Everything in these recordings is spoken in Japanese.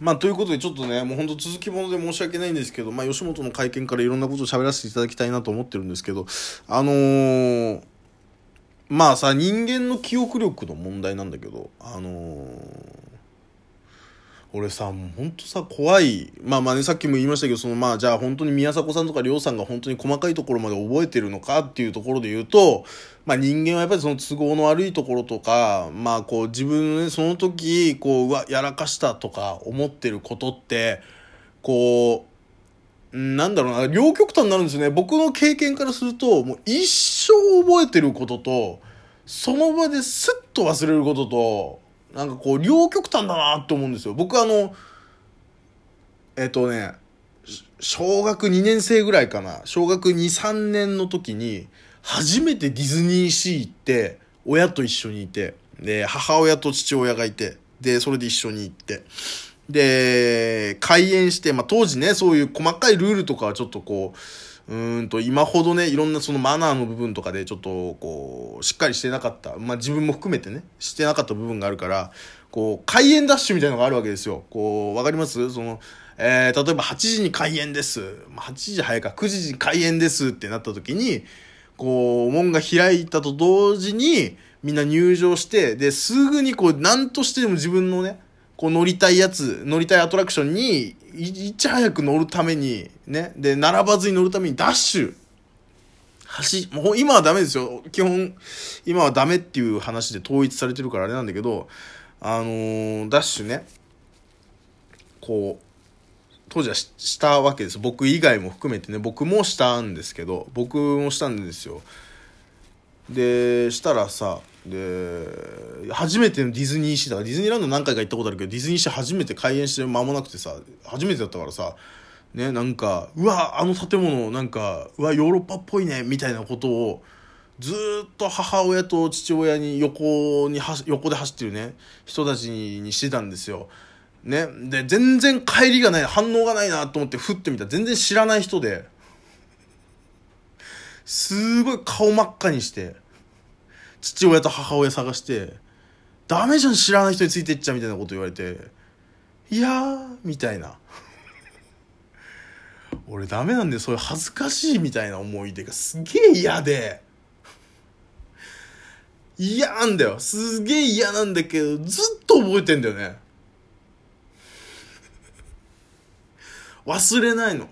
まあ、ということで、ちょっとね、もう本当続きもので申し訳ないんですけど、まあ、吉本の会見からいろんなことを喋らせていただきたいなと思ってるんですけど、あのー、まあさ、人間の記憶力の問題なんだけど、あのー、俺さもうほんとさ怖い。まあまあねさっきも言いましたけどそのまあじゃあ本当に宮迫さんとか亮さんが本当に細かいところまで覚えてるのかっていうところで言うとまあ人間はやっぱりその都合の悪いところとかまあこう自分ねその時こううわやらかしたとか思ってることってこうなんだろうな両極端になるんですよね。僕の経験からするともう一生覚えてることとその場ですっと忘れることとなんかこう両極端だなと思うんですよ。僕あのえっとね小学2年生ぐらいかな。小学23年の時に初めてディズニーシー行って親と一緒にいて。で母親と父親がいて。でそれで一緒に行って。で開園して、まあ、当時ねそういう細かいルールとかはちょっとこううんと今ほどねいろんなそのマナーの部分とかでちょっとこうしっかりしてなかった、まあ、自分も含めてねしてなかった部分があるからこう開演ダッシュみたいなのがあるわけですよ。こうわかります？その、えー、例えば8時に開演です。8時早いか。9時に開演ですってなった時にこう門が開いたと同時にみんな入場してですぐにこう何としてでも自分のねこう乗りたいやつ乗りたいアトラクションにいち早く乗るために、ね、で、並ばずに乗るためにダッシュ、走、もう今はダメですよ。基本、今はダメっていう話で統一されてるからあれなんだけど、あのー、ダッシュね、こう、当時はしたわけです。僕以外も含めてね、僕もしたんですけど、僕もしたんですよ。で、したらさ、で初めてのディズニーシーだからディズニーランド何回か行ったことあるけどディズニーシー初めて開園して間もなくてさ初めてだったからさねなんかうわあの建物なんかうわヨーロッパっぽいねみたいなことをずっと母親と父親に横に横で走ってるね人たちにしてたんですよ。ね、で全然帰りがない反応がないなと思ってふってみたら全然知らない人ですごい顔真っ赤にして。父親と母親探して「ダメじゃん知らない人についてっちゃ」みたいなこと言われて「いやー」みたいな。俺ダメなんでそういう恥ずかしいみたいな思い出が。すげえ嫌で。嫌なんだよ。すげえ嫌なんだけどずっと覚えてんだよね。忘れないの。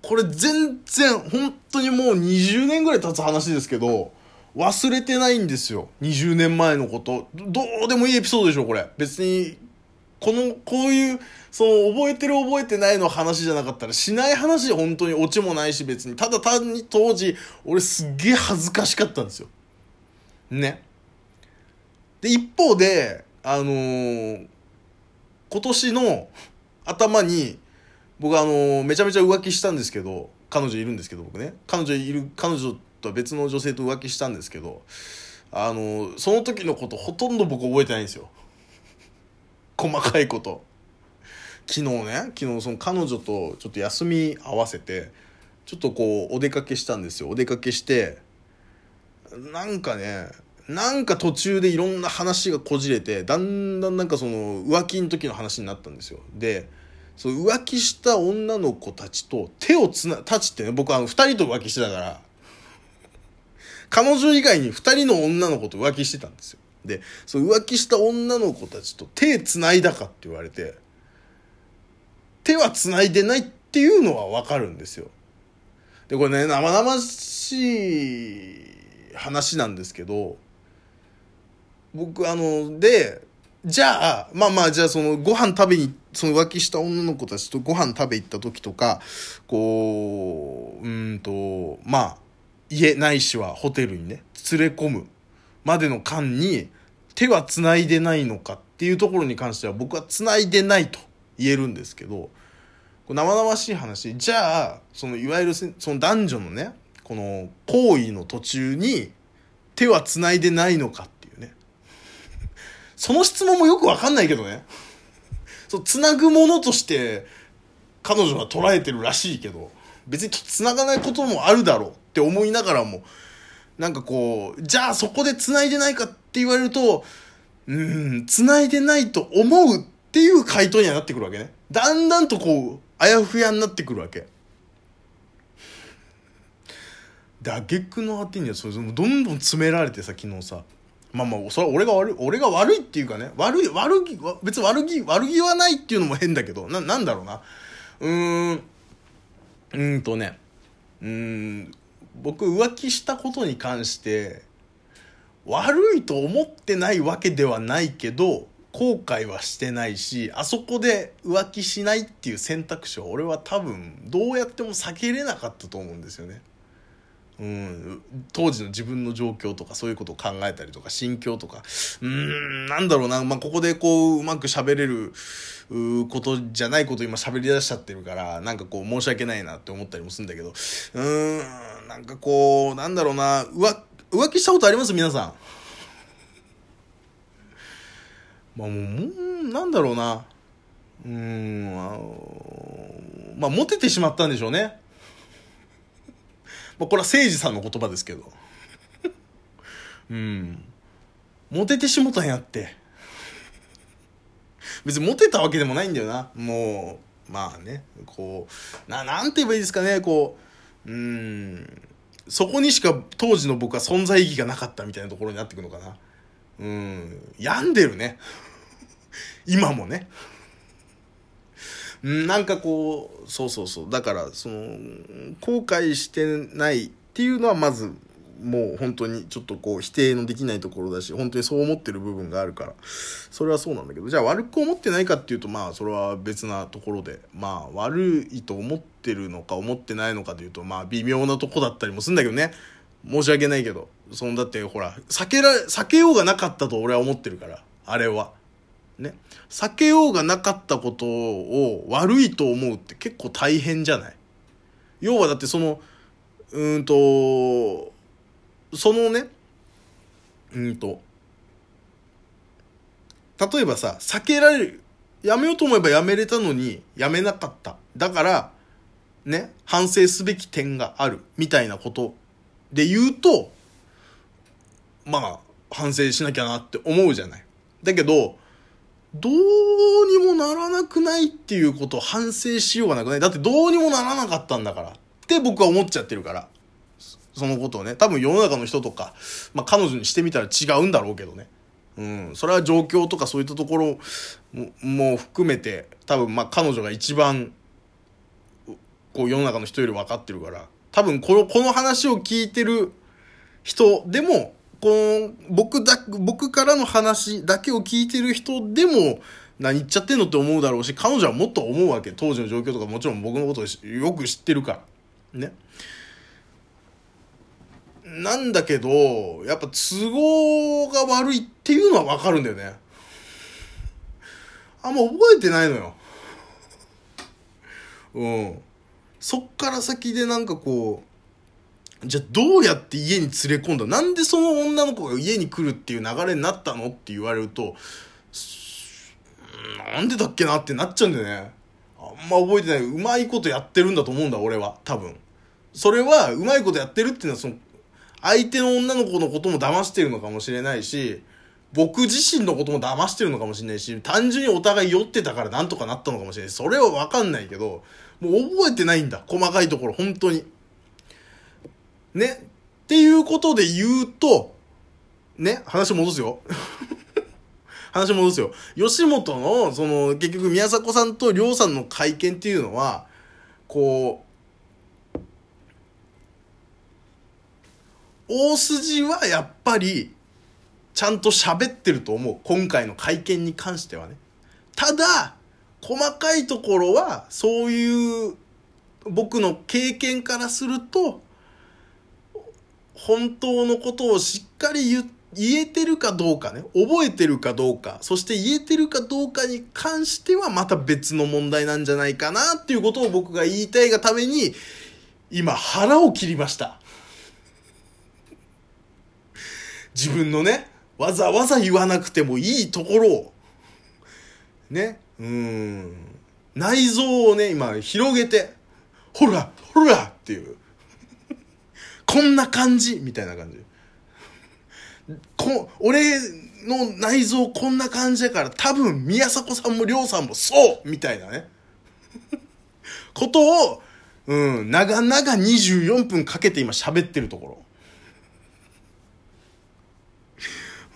これ全然本当にもう20年ぐらい経つ話ですけど忘れてないんですよ。20年前のこと。どうでもいいエピソードでしょ、これ。別に、この、こういう、その、覚えてる覚えてないの話じゃなかったら、しない話本当にオチもないし、別に。ただ単に当時、俺すっげえ恥ずかしかったんですよ。ね。で、一方で、あのー、今年の頭に、僕あのー、めちゃめちゃ浮気したんですけど、彼女いるんですけど、僕ね。彼女いる、彼女と別の女性と浮気したんですけどあのその時のことほとんど僕覚えてないんですよ。細かいこと。昨日ね昨日その彼女とちょっと休み合わせてちょっとこうお出かけしたんですよ。お出かけしてなんかねなんか途中でいろんな話がこじれてだんだんなんかその浮気の時の話になったんですよ。でその浮気した女の子たちと手をつなたちってね僕は2人と浮気してたから彼女以外に2人の女の子と浮気してたんですよ。で、その浮気した女の子たちと手繋いだかって言われて、手は繋いでないっていうのはわかるんですよ。で、これね、生々しい話なんですけど、僕、あの、で、じゃあ、まあまあ、じゃあそのご飯食べに、その浮気した女の子たちとご飯食べ行った時とか、こう、うんと、まあ、家ないしはホテルにね連れ込むまでの間に手はつないでないのかっていうところに関しては僕はつないでないと言えるんですけど生々しい話。じゃあそのいわゆるその男女のねこの行為の途中に手はつないでないのかっていうね。その質問もよくわかんないけどね。そうつなぐものとして彼女は捉えてるらしいけど別につながないこともあるだろう。って思いながらもなんかこうじゃあそこで繋いでないかって言われるとうん繋いでないと思うっていう回答にはなってくるわけね。だんだんとこう、あやふやになってくるわけ。で、挙句の果てにはそれ、どんどん詰められてさ、昨日さ。まあまあ、それは俺が悪い、俺が悪いっていうかね、悪い、悪気、別に悪気、悪気はないっていうのも変だけど、な、なんだろうな。うーん、うんとね、うん、僕浮気したことに関して、悪いと思ってないわけではないけど、後悔はしてないし、あそこで浮気しないっていう選択肢は俺は多分どうやっても避けれなかったと思うんですよね。うん、当時の自分の状況とかそういうことを考えたりとか心境とか。うん。なんだろうな、まあ、ここでこううまく喋れることじゃないこと今喋り出しちゃってるからなんかこう申し訳ないなって思ったりもするんだけど。うん。なんかこうなんだろうな。浮浮気したことあります？皆さん。まあもうもうなんだろうな。うん。まあモテてしまったんでしょうね。まあ、これは誠司さんの言葉ですけど。うん。モテてしもたんやって。別にモテたわけでもないんだよな。もう、まあね、こう、な、なんて言えばいいですかね、こう、うん、そこにしか当時の僕は存在意義がなかったみたいなところになってくのかな。うん、病んでるね。今もね。なんかこうそうそうそう。だからその後悔してないっていうのはまずもう本当にちょっとこう否定のできないところだし本当にそう思ってる部分があるからそれはそうなんだけどじゃあ悪く思ってないかっていうとまあそれは別なところでまあ悪いと思ってるのか思ってないのかでいうとまあ微妙なとこだったりもするんだけどね。申し訳ないけどそのだってほら避けら避けようがなかったと俺は思ってるからあれは。ね。避けようがなかったことを悪いと思うって結構大変じゃない？要はだってその、うんと、そのね、うんと、例えばさ、避けられる、やめようと思えばやめれたのに、やめなかった。だから、ね、反省すべき点がある、みたいなことで言うと、まあ、反省しなきゃなって思うじゃない。だけど、どうにもならなくないっていうことを反省しようがなくないだってどうにもならなかったんだから。って僕は思っちゃってるから。そのことをね。多分世の中の人とか、まあ彼女にしてみたら違うんだろうけどね。うん。それは状況とかそういったところも含めて、多分まあ彼女が一番、こう世の中の人より分かってるから。多分この、この話を聞いてる人でもこの、僕だ、僕からの話だけを聞いてる人でも、何言っちゃってんのって思うだろうし、彼女はもっと思うわけ。当時の状況とかもちろん僕のことよく知ってるから。ね。なんだけど、やっぱ都合が悪いっていうのはわかるんだよね。あんま覚えてないのよ。うん。そっから先でなんかこう、じゃあどうやって家に連れ込んだ？なんでその女の子が家に来るっていう流れになったのって言われると、なんでだっけなってなっちゃうんだよね。あんま覚えてない。うまいことやってるんだと思うんだ、俺は。多分。それは、うまいことやってるっていうのは、その、相手の女の子のことも騙してるのかもしれないし、僕自身のことも騙してるのかもしれないし、単純にお互い酔ってたからなんとかなったのかもしれない。それはわかんないけど、もう覚えてないんだ。細かいところ、本当に。ね。っていうことで言うと、ね、話戻すよ。話戻すよ。吉本の、その、結局宮迫さんと亮さんの会見っていうのは、こう、大筋はやっぱり、ちゃんと喋ってると思う。今回の会見に関してはね。ただ、細かいところは、そういう、僕の経験からすると、本当のことをしっかり言言えてるかどうかね、覚えてるかどうか、そして言えてるかどうかに関してはまた別の問題なんじゃないかなっていうことを僕が言いたいがために、今腹を切りました。自分のね、わざわざ言わなくてもいいところを、ね、うん、内臓をね、今広げて、ほら、ほらっていう。こんな感じみたいな感じ。こ俺の内臓こんな感じだから多分宮迫さんも亮さんもそうみたいなね。ことを、うん、長々24分かけて今喋ってるところ。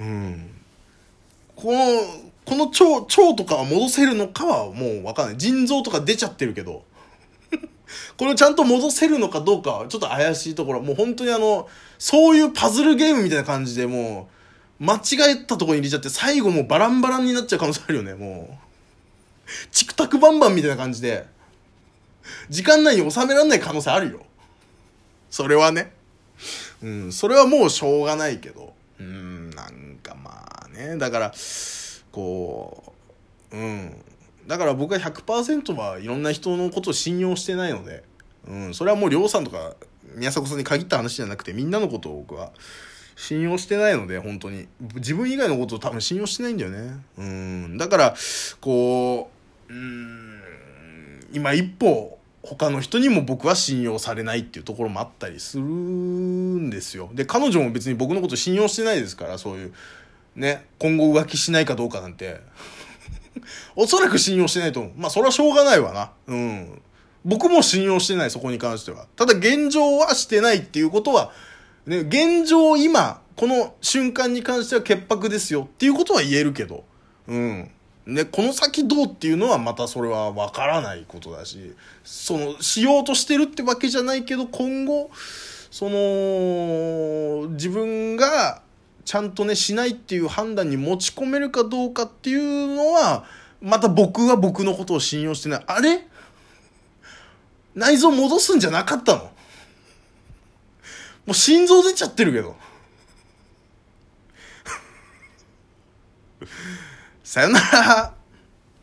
うん。この、この腸、腸とかは戻せるのかはもうわかんない。腎臓とか出ちゃってるけど。これをちゃんと戻せるのかどうかちょっと怪しいところ。もう本当にあの、そういうパズルゲームみたいな感じでもう、間違えたとこに入れちゃって最後もうバランバランになっちゃう可能性あるよね、もう。チクタクバンバンみたいな感じで、時間内に収められない可能性あるよ。それはね。うん、それはもうしょうがないけど。うん、なんかまあね。だから、こう、うん。だから僕は100%はいろんな人のことを信用してないので、うん、それはもう亮さんとか宮迫さんに限った話じゃなくてみんなのことを僕は信用してないので本当に。自分以外のことを多分信用してないんだよね。うんだからこううん今一歩他の人にも僕は信用されないっていうところもあったりするんですよ。で彼女も別に僕のこと信用してないですからそういうね今後浮気しないかどうかなんて。おそらく信用してないと思う。まあ、それはしょうがないわな。うん。僕も信用してない、そこに関しては。ただ、現状はしてないっていうことは、ね、現状今、この瞬間に関しては潔白ですよっていうことは言えるけど、うん。ね、この先どうっていうのはまたそれはわからないことだし、その、しようとしてるってわけじゃないけど、今後、その、自分ちゃんとね、しないっていう判断に持ち込めるかどうかっていうのは、また僕は僕のことを信用してない。あれ？内臓戻すんじゃなかったの？もう心臓出ちゃってるけど。さよなら